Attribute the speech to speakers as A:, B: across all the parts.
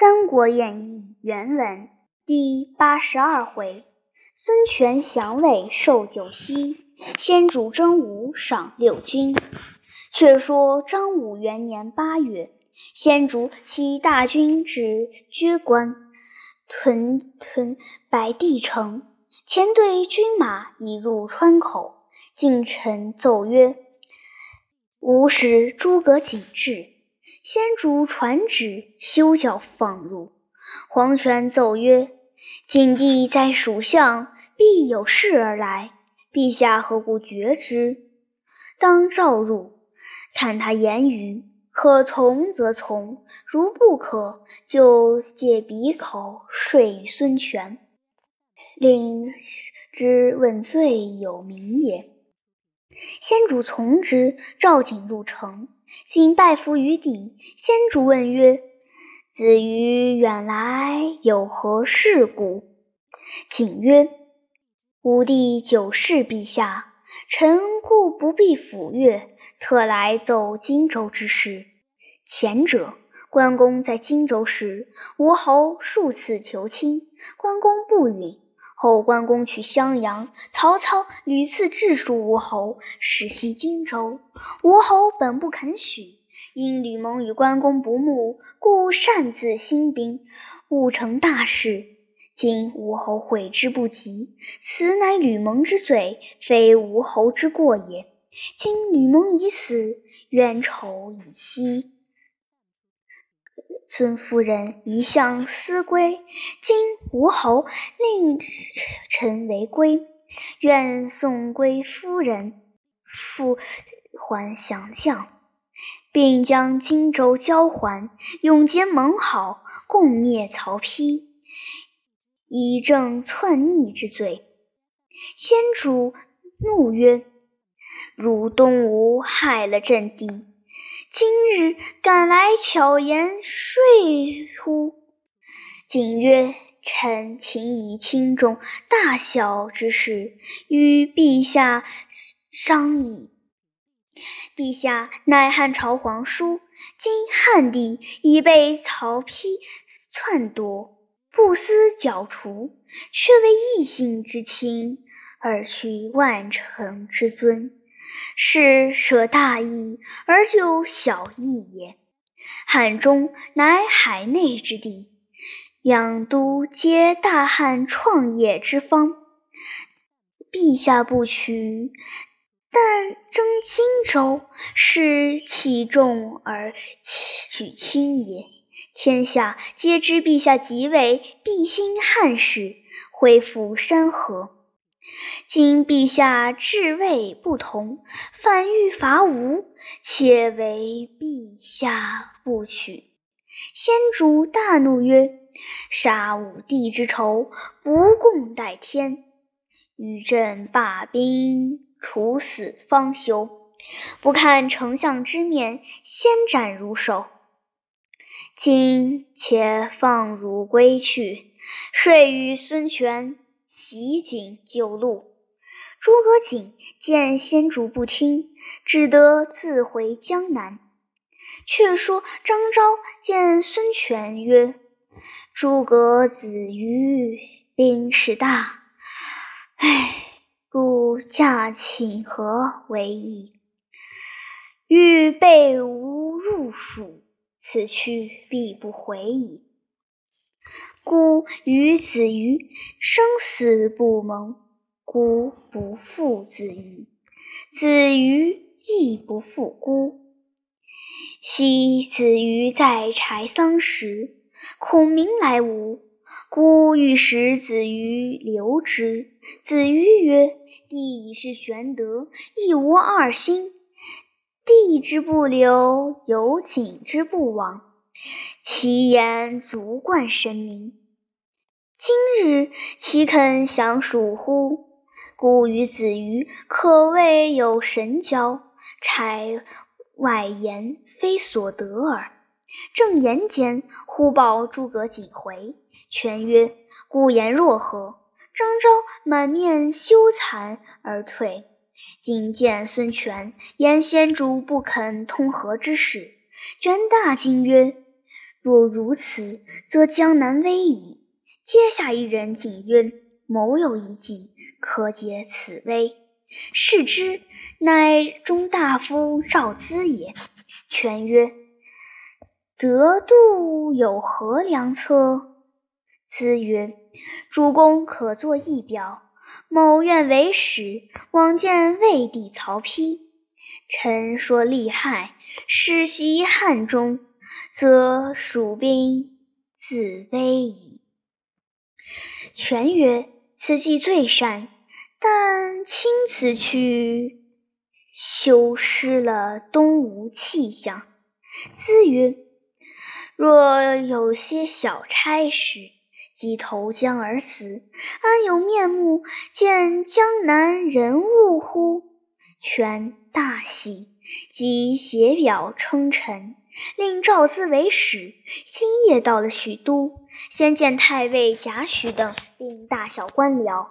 A: 三国演义》原文第八十二回：孙权降魏受九锡，先主征吴赏六军。却说张武元年八月，先主起大军至阙关，屯屯白帝城，前队军马已入川口。近臣奏曰：“吾使诸葛瑾至。”先主传旨，休教放入。黄权奏曰：“景帝在蜀相，必有事而来。陛下何故决之？当召入，看他言语，可从则从，如不可，就借鼻口说与孙权，令之问罪有名也。”先主从之，召景入城。景拜伏于地，先主问曰：“子于远来有何事故？”景曰：“吾弟久视陛下，臣故不必抚越，特来奏荆州之事。前者，关公在荆州时，吴侯数次求亲，关公不允。后关公去襄阳，曹操屡次致书吴侯，使袭荆州。吴侯本不肯许，因吕蒙与关公不睦，故擅自兴兵，误成大事。今吴侯悔之不及，此乃吕蒙之罪，非吴侯之过也。今吕蒙已死，冤仇已息。孙夫人一向思归，今吴侯令臣为归，愿送归夫人，复还降将，并将荆州交还，永结盟好，共灭曹丕，以正篡逆之罪。先主怒曰：“汝东吴害了朕弟。”今日赶来巧言说乎？景曰：“臣请以轻重大小之事与陛下商议。陛下乃汉朝皇叔，今汉帝已被曹丕篡夺，不思剿除，却为异姓之亲而取万乘之尊。”是舍大义而救小义也。汉中乃海内之地，两都皆大汉创业之方。陛下不取，但争荆州，是弃重而取轻也。天下皆知陛下即位，必兴汉室，恢复山河。今陛下治魏不同，反欲伐吴，且为陛下不取。先主大怒曰：“杀武帝之仇，不共戴天！与朕罢兵，处死方休。不看丞相之面，先斩汝首。今且放汝归去，睡与孙权。”袭警救路，诸葛瑾见先主不听，只得自回江南。却说张昭见孙权曰：“诸葛子瑜兵势大，唉，故驾请和为宜。欲备吾入蜀，此去必不回矣。”孤与子瑜生死不盟，孤不负子瑜，子瑜亦不负孤。昔子瑜在柴桑时，孔明来吴，孤欲使子瑜留之。子瑜曰：“帝已是玄德，亦无二心。帝之不留，有景之不往。”其言足冠神明。今日岂肯降蜀乎？故与子瑜可谓有神交，差外言非所得耳。正言间，忽报诸葛瑾回。权曰：“孤言若何？”张昭满面羞惭而退。今见孙权言先主不肯通和之事，权大惊曰。若如此，则江南危矣。”阶下一人进曰：“某有一计，可解此危。”视之，乃中大夫赵咨也。权曰：“得度有何良策？”咨曰：“主公可作一表。某愿为使，往见魏帝曹丕。臣说利害，使袭汉中，则蜀兵自危矣。”权曰：“此计最善。”但卿此去，修失了东吴气象。咨曰：“若有些小差事，即投江而死，安有面目见江南人物乎？”权大喜，即写表称臣，令赵咨为使。星夜到了许都，先见太尉贾诩等，并大小官僚。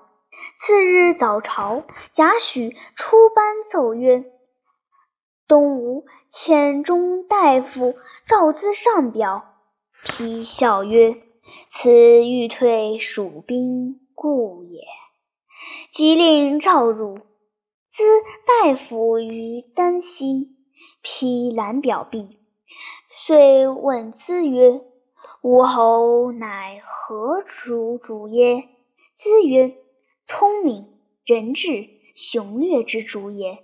A: 次日早朝，贾诩出班奏曰：“东吴遣中大夫赵咨上表。”丕笑曰：“此欲退蜀兵故也。”即令召入，咨拜伏于丹溪。批览表毕，遂问咨曰：“吴侯乃何主主耶？”咨曰：聪明、仁智、雄略之主也。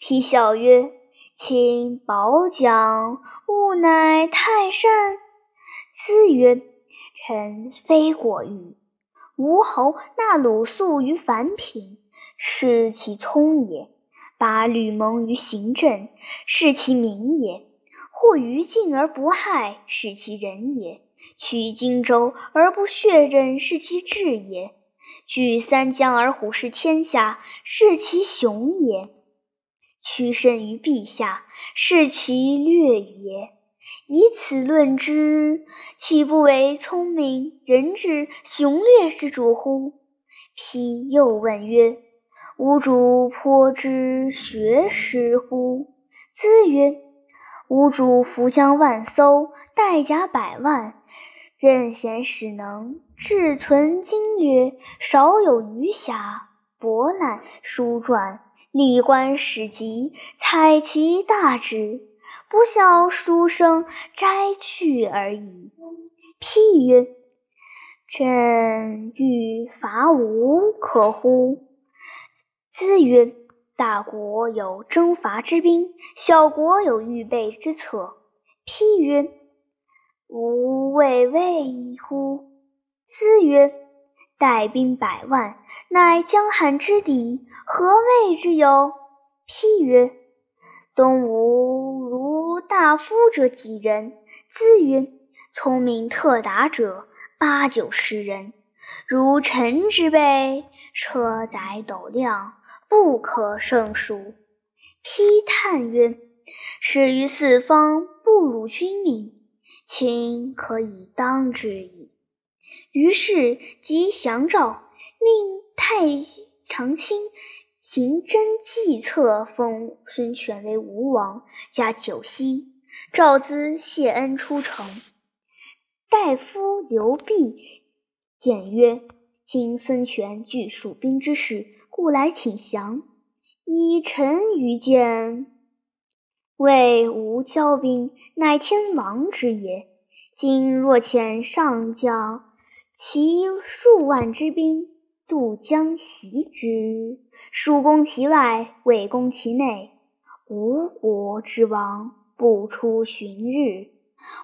A: 丕笑曰：“卿褒奖，吾乃太甚。”咨曰：“臣非过誉。吴侯纳鲁肃于凡品，是其聪也；拔吕蒙于行阵，是其明也；或于晋而不害，是其仁也；取荆州而不血刃，是其智也。”据三江而虎视天下，是其雄也；屈身于陛下，是其略也。以此论之，岂不为聪明、仁智、雄略之主乎？丕又问曰：“吾主颇知学识乎？”咨曰：“吾主扶将万艘，带甲百万。”任贤使能，志存经略，少有余暇，博览书传，历观史籍，采其大志，不效书生摘去而已。譬曰：“朕欲伐吴，可乎？”咨曰：“大国有征伐之兵，小国有预备之策。”批曰：吾未畏乎？资曰：“带兵百万，乃江汉之敌，何畏之有？”批曰：“东吴如大夫者几人？”咨曰：“聪明特达者八九十人，如臣之辈，车载斗量，不可胜数。”丕叹曰：“始于四方，不辱君命。”卿可以当之矣。于是即降诏，命太常卿行真计策，封孙权为吴王，加九锡。赵咨谢恩出城。大夫刘弼谏曰：“今孙权惧蜀兵之势，故来请降。以臣愚见。”谓吾骄兵，乃天王之也。今若遣上将其数万之兵渡江袭之，蜀攻其外，魏攻其内，吴国之亡不出旬日。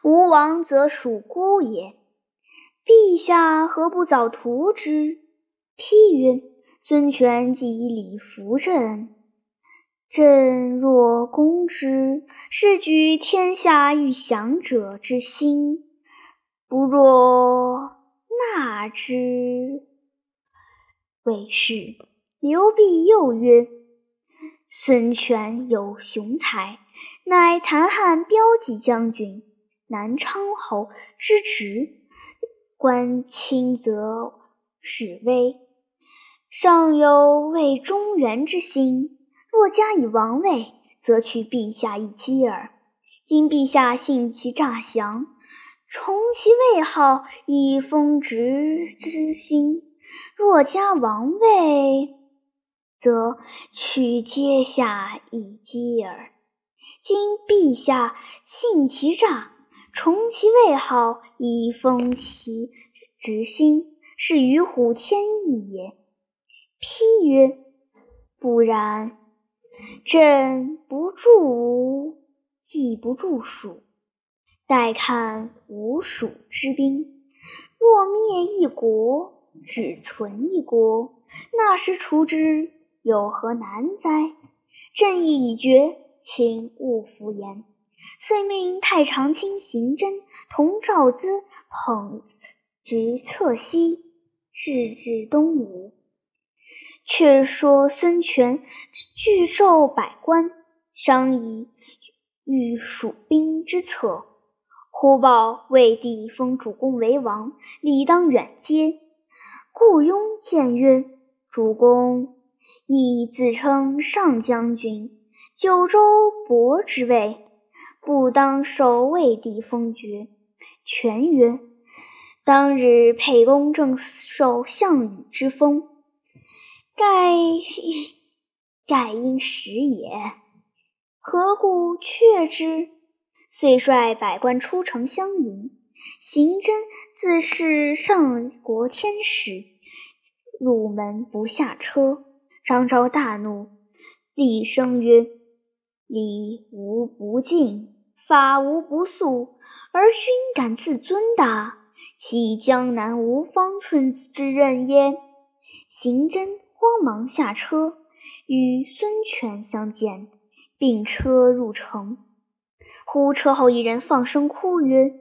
A: 吴王则蜀孤也。陛下何不早图之？批曰：孙权既以礼服朕。朕若攻之，是举天下欲降者之心；不若纳之，未是。刘辟又曰：“孙权有雄才，乃残汉骠骑将军，南昌侯之侄，官清则势威，尚有为中原之心。”若加以王位，则取陛下一击耳。今陛下信其诈降，重其位号，以封直之心。若加王位，则取阶下以击耳。今陛下信其诈，重其位号，以封其直心，是与虎添翼也。批曰：不然，朕不助吴，亦不助蜀。待看吴蜀之兵，若灭一国，只存一国，那时除之有何难哉？朕意已决，请勿敷衍。遂命太常卿行真同赵资捧直策西，至至东吴。却说孙权聚众百官，商议御蜀兵之策。忽报魏帝封主公为王，理当远接。顾雍谏曰：“主公亦自称上将军，九州伯之位，不当受魏帝封爵。”权曰：“当日沛公正受项羽之封，盖盖因时也，何故却之？”遂率百官出城相迎。行真自是上国天使，入门不下车。张昭大怒，厉声曰：“礼无不敬，法无不肃，而君敢自尊大，岂江南无方寸之人耶？”行真慌忙下车，与孙权相见，并车入城。忽车后一人放声哭曰：“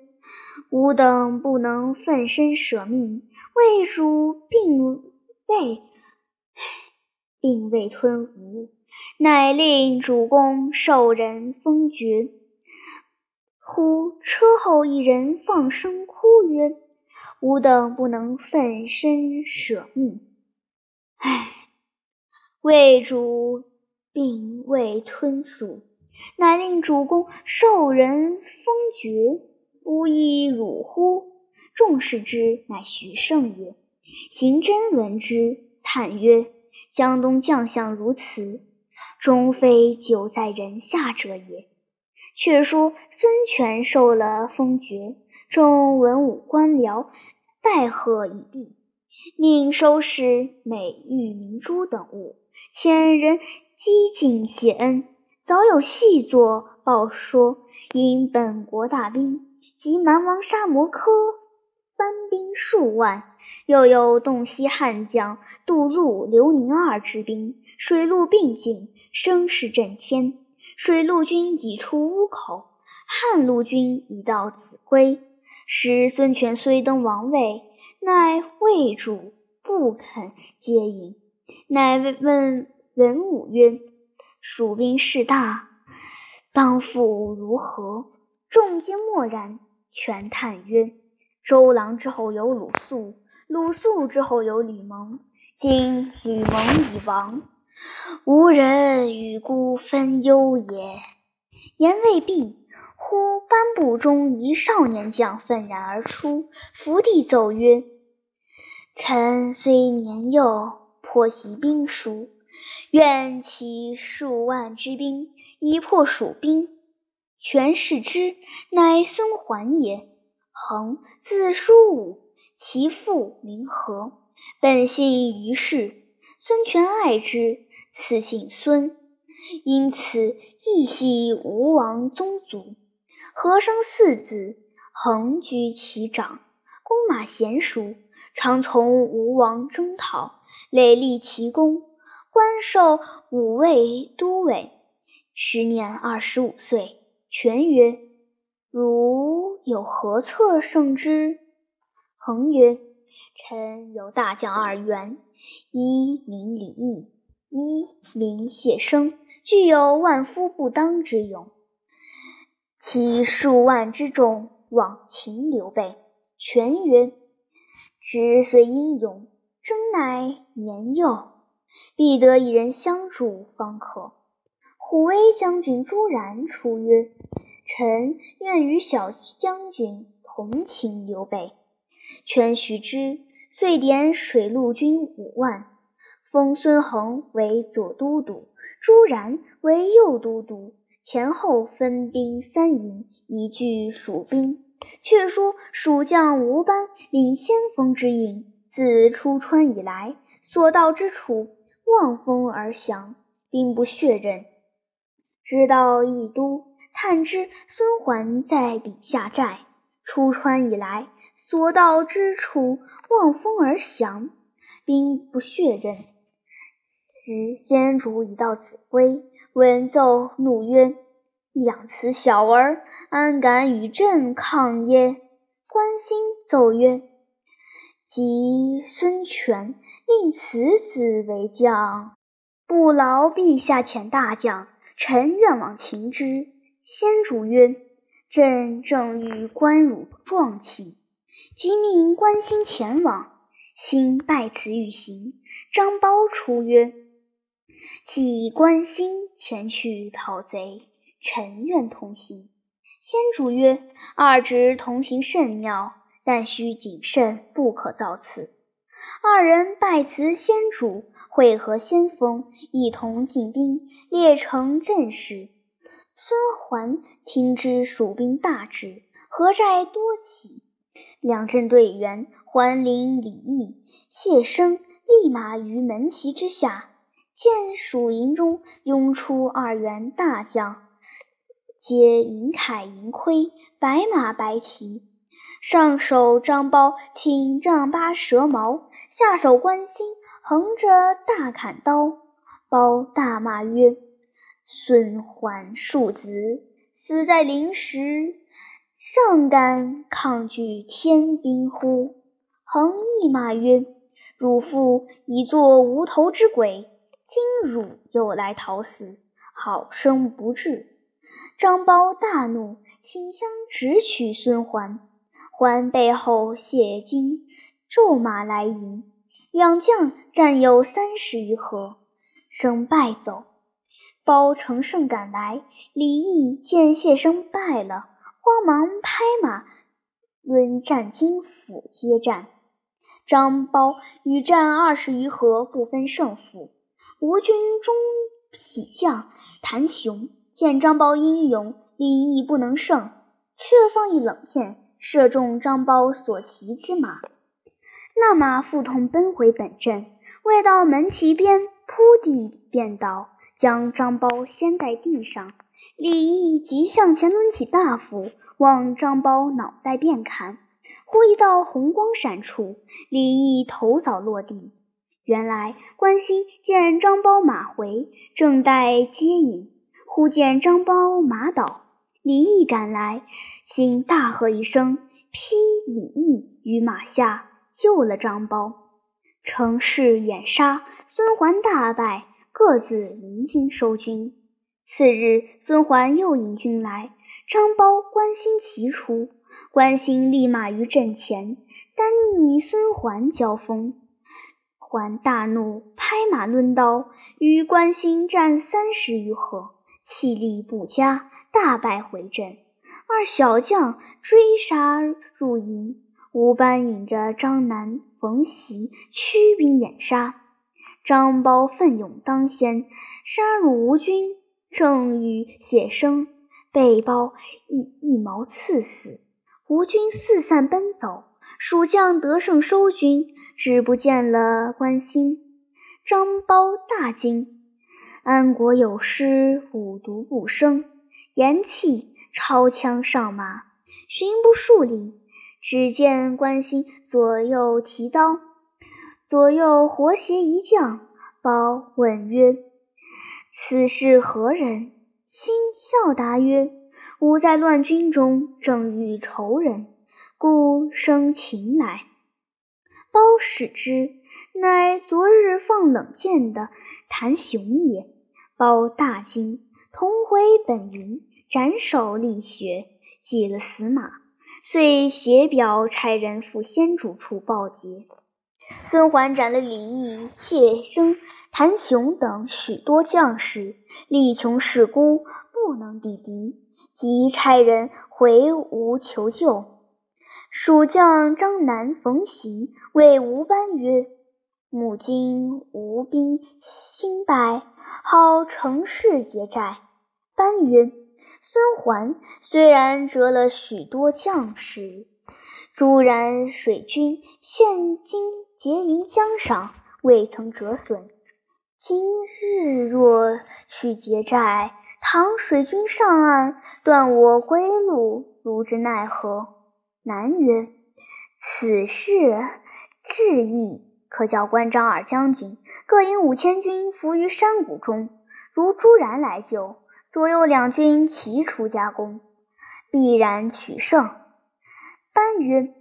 A: 吾等不能奋身舍命，为主并未并未吞吴，乃令主公受人封爵。”忽车后一人放声哭曰：“吾等不能奋身舍命，唉，魏主并未吞蜀。”乃令主公受人封爵，不亦辱乎？众视之，乃徐盛也。行真闻之，叹曰：“江东将相如此，终非久在人下者也。”却说孙权受了封爵，众文武官僚拜贺已毕，命收拾美玉明珠等物，遣人积敬谢恩。早有细作报说，因本国大兵及蛮王沙摩柯班兵数万，又有洞悉汉将杜陆、刘宁二之兵，水陆并进，声势震天。水陆军已出乌口，汉陆军已到秭归。时孙权虽登王位，乃魏主不肯接引，乃问文武曰。蜀兵势大，当复如何？众皆默然。权叹曰：“周郎之后有鲁肃，鲁肃之后有吕蒙。今吕蒙已亡，无人与孤分忧也。”言未毕，班部中一少年将愤然而出，伏地奏曰：“臣虽年幼，颇习兵书。”愿其数万之兵以破蜀兵。权视之，乃孙桓也。恒字叔武，其父名和，本姓于氏。孙权爱之，赐姓孙，因此亦系吴王宗族。和生四子，横居其长，弓马娴熟，常从吴王征讨，累立奇功。官授武卫都尉，时年二十五岁。权曰：“汝有何策胜之？”恒曰：“臣有大将二员，一名李毅，一名谢生，具有万夫不当之勇。其数万之众，往擒刘备。”权曰：“之虽英勇，征乃年幼。”必得一人相助方可。虎威将军朱然出曰：“臣愿与小将军同情刘备。劝许之，遂点水陆军五万，封孙衡为左都督，朱然为右都督，前后分兵三营，以拒蜀兵。却说蜀将吴班领先锋之营，自出川以来，所到之处，望风而降，兵不血刃。直到益都，探知孙桓在彼下寨，出川以来，所到之处，望风而降，兵不血刃。时先主已到此归，闻奏，怒曰：“养此小儿，安敢与朕抗耶？”关兴奏曰：“即孙权令此子为将，不劳陛下遣大将。”臣愿往擒之。先主曰：“朕正欲观汝壮气，即命关兴前往。兴拜辞欲行。张苞出曰：‘既关兴前去讨贼，臣愿同行。’先主曰：‘二侄同行甚妙，但需谨慎，不可造次。’二人拜辞先主。”会合先锋，一同进兵，列成阵势。孙桓听知蜀兵大至，何寨多起，两阵队员桓领李毅、谢生立马于门旗之下，见蜀营中拥出二员大将，皆银铠银盔，白马白旗。上手张苞挺丈八蛇矛，下手关兴。横着大砍刀，苞大骂曰：“孙桓庶子，死在临时，尚敢抗拒天兵乎？”横亦骂曰：“汝父已作无头之鬼，今汝又来讨死，好生不智！”张苞大怒，挺枪直取孙桓。桓背后谢金骤马来迎。两将战有三十余合，生败走。包乘胜赶来，李毅见谢生败了，慌忙拍马抡战金斧接战。张苞与战二十余合，不分胜负。吴军中匹将谭雄见张苞英勇，李毅不能胜，却放一冷箭，射中张苞所骑之马。那马腹痛，奔回本阵，未到门旗边，扑地便倒，将张苞掀在地上。李毅急向前抡起大斧，往张苞脑袋便砍。忽一道红光闪出，李毅头早落地。原来关兴见张苞马回，正待接引，忽见张苞马倒，李毅赶来，兴大喝一声，劈李毅于马下。救了张苞，乘势掩杀，孙桓大败，各自领军收军。次日，孙桓又引军来，张苞、关兴齐出，关兴立马于阵前，单与孙桓交锋。桓大怒，拍马抡刀，与关兴战三十余合，气力不佳，大败回阵。二小将追杀入营。吴班引着张南、冯习驱兵掩杀，张苞奋勇当先，杀入吴军，正与谢生被包一一矛刺死。吴军四散奔走，蜀将得胜收军，只不见了关兴。张苞大惊，安国有失，五毒不生，言讫，抄枪上马，寻不数里。只见关兴左右提刀，左右活携一将。包问曰：“此是何人？”兴笑答曰：“吾在乱军中，正遇仇人，故生擒来。”包使之，乃昨日放冷箭的谭雄也。包大惊，同回本营，斩首立雪，祭了死马。遂写表差人赴先主处报捷。孙桓斩了李毅、谢生、谭雄等许多将士，力穷势孤，不能抵敌，即差人回吴求救。蜀将张南、冯习谓吴班曰：“母今吴兵兴败，好乘势劫寨。”班曰：“孙桓虽然折了许多将士，朱然水军现今结营江上，未曾折损。今日若去劫寨，倘水军上岸，断我归路，如之奈何？”南曰：“此事至易，可叫关张二将军各引五千军伏于山谷中，如朱然来救，左右两军齐出夹攻，必然取胜。”班曰：“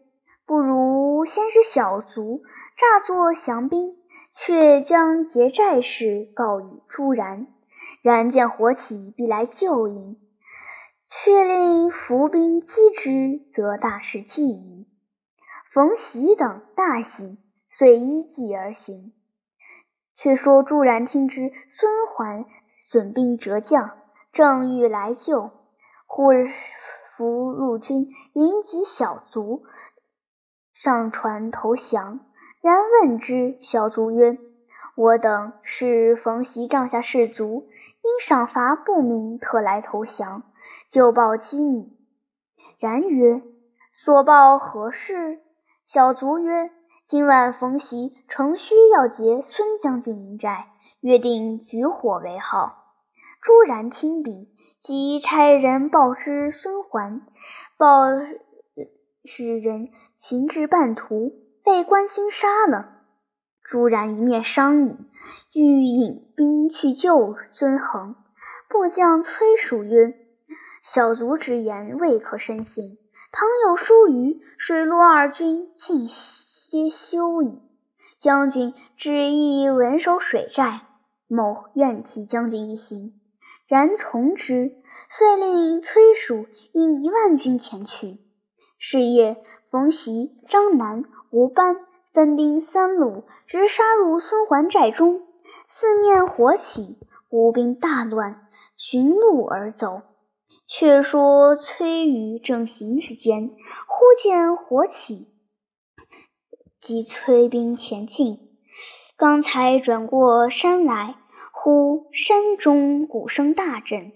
A: 不如先使小卒诈作降兵，却将劫寨事告与朱然，然见火起，必来救应。”却令伏兵击之，则大事既矣。冯习等大喜，遂依计而行。却说朱然听之孙桓损兵折将，正欲来救，忽伏入军引几小卒上船投降。然问之，小卒曰：“我等是冯习帐下士卒，因赏罚不明，特来投降。”就报机密。然曰：“所报何事？”小卒曰：“今晚逢席乘虚要劫孙将军营寨，约定举火为号。”朱然听毕，即差人报之孙桓，报使人行至半途，被关兴杀了。朱然一面商议，欲引兵去救孙恒。部将崔蜀曰：小卒之言未可深信，倘有疏虞，水陆二军尽皆休矣。将军只意稳守水寨，某愿替将军一行。然从之，遂令崔蜀引一万军前去。是夜，冯习、张南、吴班分兵三路，直杀入孙桓寨中，四面火起，吴兵大乱，寻路而走。却说崔宇正行之间，忽见火起，即催兵前进。刚才转过山来，忽山中鼓声大震，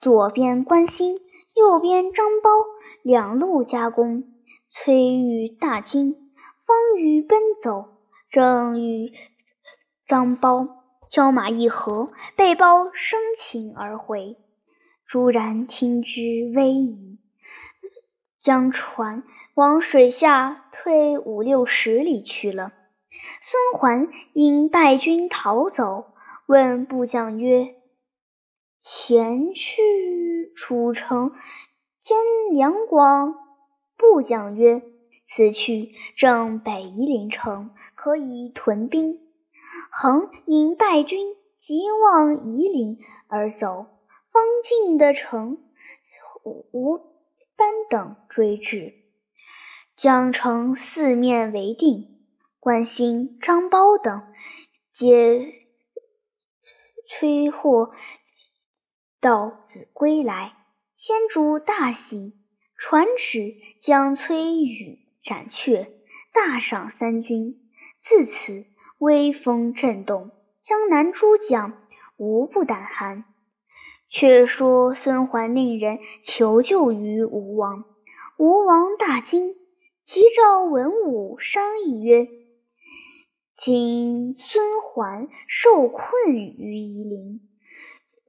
A: 左边关兴，右边张苞两路夹攻。崔宇大惊，方欲奔走，正与张苞交马一合，被包生擒而回。朱然听之危矣，将船往水下退五六十里去了。孙桓因败军逃走，问部将曰：“前去楚城兼两广？”部将曰：“此去正北夷陵城，可以屯兵。”恒因败军急往夷陵而走。方进的城，吴班等追至，将城四面围定。关兴、张苞等皆催获道子归来，先主大喜，传旨将崔宇斩却，大赏三军。自此威风震动，江南诸将无不胆寒。却说孙桓令人求救于吴王，吴王大惊，急召文武商议曰：“今孙桓受困于夷陵，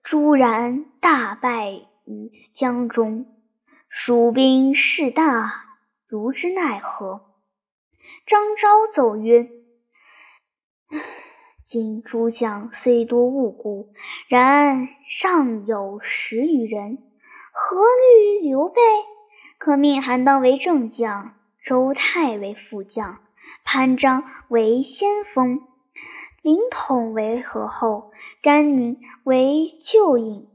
A: 朱然大败于江中，蜀兵势大，如之奈何？”张昭奏曰。今诸将虽多误故，然尚有十余人，何虑刘备？可命韩当为正将，周泰为副将，潘璋为先锋，凌统为合后，甘宁为救应。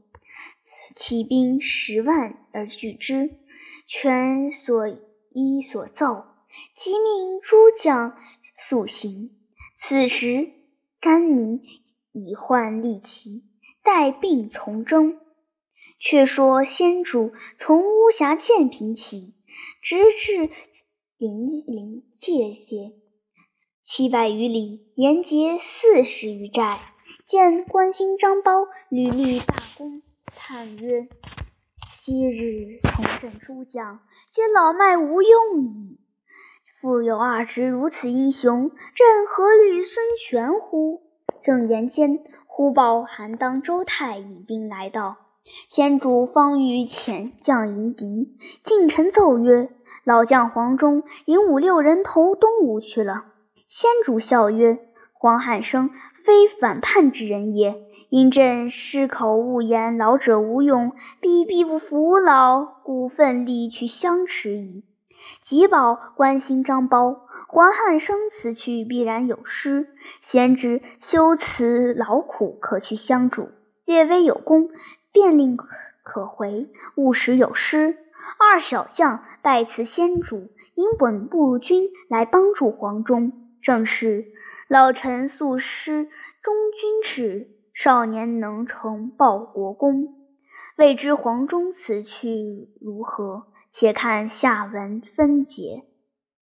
A: 起兵十万而拒之，全所依所奏，即命诸将速行。此时。甘宁已换利旗，带病从征。却说先主从巫峡建平起，直至临临界限，七百余里，连结四十余寨。见关兴、张苞屡立大功，叹曰：“昔日从政诸将，皆老迈无用矣。复有二之如此英雄，朕何虑孙权乎？”正言间，忽报韩当、周泰引兵来到。先主方欲遣将迎敌，近臣奏曰：“老将黄忠引五六人投东吴去了。”先主笑曰：“黄汉升。”非反叛之人也，因朕失口误言老者无用，必必不服老，故奋力去相持矣。急报关兴、张苞、黄汉升辞去必然有失，贤侄修辞劳苦，可去相助。略微有功，便令可回；勿使有失。二小将拜辞先主，引本部军来帮助黄忠。正是。老臣素师忠君志，少年能成报国功。未知黄忠此去如何？且看下文分解。